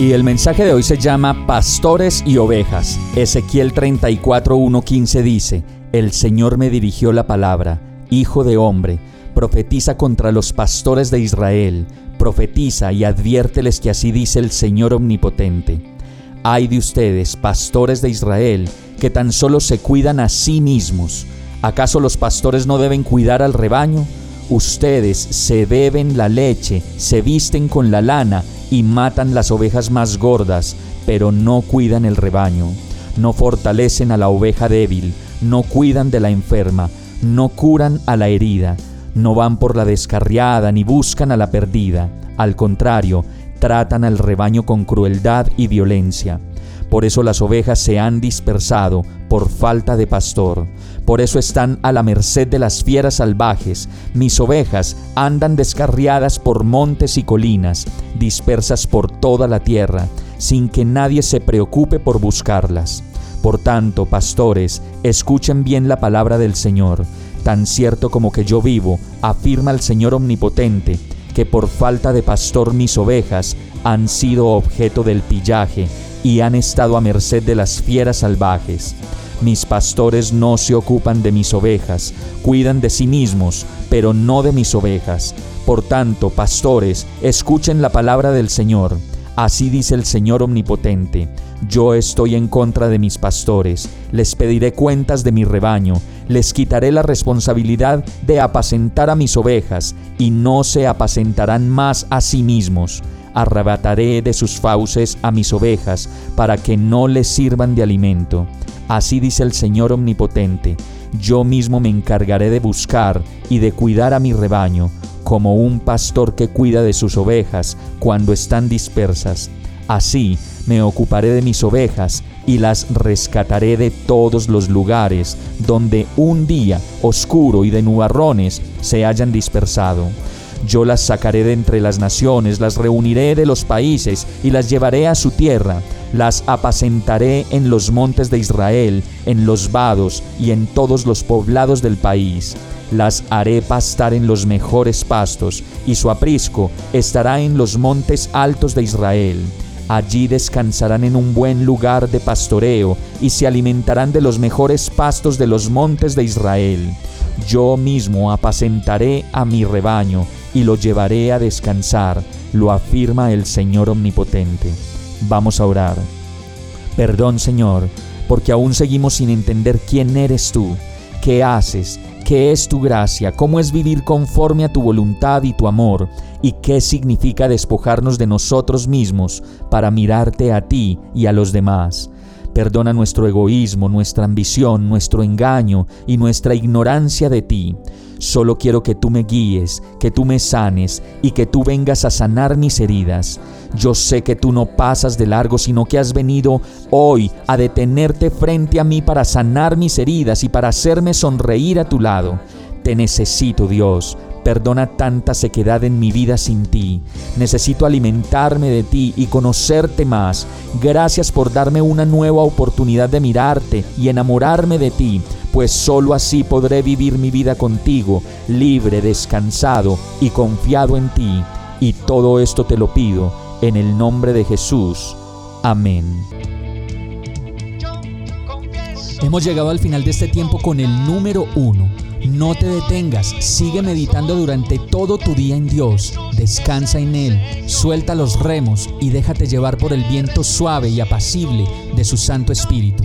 Y el mensaje de hoy se llama Pastores y Ovejas. Ezequiel 34.1.15 dice, El Señor me dirigió la palabra, Hijo de hombre, profetiza contra los pastores de Israel, profetiza y adviérteles que así dice el Señor omnipotente. Ay de ustedes, pastores de Israel, que tan solo se cuidan a sí mismos. ¿Acaso los pastores no deben cuidar al rebaño? Ustedes se beben la leche, se visten con la lana y matan las ovejas más gordas, pero no cuidan el rebaño. No fortalecen a la oveja débil, no cuidan de la enferma, no curan a la herida no van por la descarriada ni buscan a la perdida. Al contrario, tratan al rebaño con crueldad y violencia. Por eso las ovejas se han dispersado por falta de pastor. Por eso están a la merced de las fieras salvajes. Mis ovejas andan descarriadas por montes y colinas, dispersas por toda la tierra, sin que nadie se preocupe por buscarlas. Por tanto, pastores, escuchen bien la palabra del Señor. Tan cierto como que yo vivo, afirma el Señor Omnipotente, que por falta de pastor mis ovejas han sido objeto del pillaje y han estado a merced de las fieras salvajes. Mis pastores no se ocupan de mis ovejas, cuidan de sí mismos, pero no de mis ovejas. Por tanto, pastores, escuchen la palabra del Señor. Así dice el Señor Omnipotente, yo estoy en contra de mis pastores, les pediré cuentas de mi rebaño, les quitaré la responsabilidad de apacentar a mis ovejas, y no se apacentarán más a sí mismos. Arrebataré de sus fauces a mis ovejas, para que no les sirvan de alimento. Así dice el Señor Omnipotente, yo mismo me encargaré de buscar y de cuidar a mi rebaño, como un pastor que cuida de sus ovejas cuando están dispersas. Así me ocuparé de mis ovejas y las rescataré de todos los lugares donde un día oscuro y de nubarrones se hayan dispersado. Yo las sacaré de entre las naciones, las reuniré de los países y las llevaré a su tierra. Las apacentaré en los montes de Israel, en los vados y en todos los poblados del país. Las haré pastar en los mejores pastos, y su aprisco estará en los montes altos de Israel Allí descansarán en un buen lugar de pastoreo y se alimentarán de los mejores pastos de los montes de Israel. Yo mismo apacentaré a mi rebaño y lo llevaré a descansar, lo afirma el Señor Omnipotente. Vamos a orar. Perdón, Señor, porque aún seguimos sin entender quién eres tú, qué haces, qué es tu gracia, cómo es vivir conforme a tu voluntad y tu amor, y qué significa despojarnos de nosotros mismos para mirarte a ti y a los demás. Perdona nuestro egoísmo, nuestra ambición, nuestro engaño y nuestra ignorancia de ti. Solo quiero que tú me guíes, que tú me sanes y que tú vengas a sanar mis heridas. Yo sé que tú no pasas de largo, sino que has venido hoy a detenerte frente a mí para sanar mis heridas y para hacerme sonreír a tu lado. Te necesito, Dios. Perdona tanta sequedad en mi vida sin ti. Necesito alimentarme de ti y conocerte más. Gracias por darme una nueva oportunidad de mirarte y enamorarme de ti pues sólo así podré vivir mi vida contigo, libre, descansado y confiado en ti. Y todo esto te lo pido en el nombre de Jesús. Amén. Hemos llegado al final de este tiempo con el número uno. No te detengas, sigue meditando durante todo tu día en Dios, descansa en Él, suelta los remos y déjate llevar por el viento suave y apacible de su Santo Espíritu.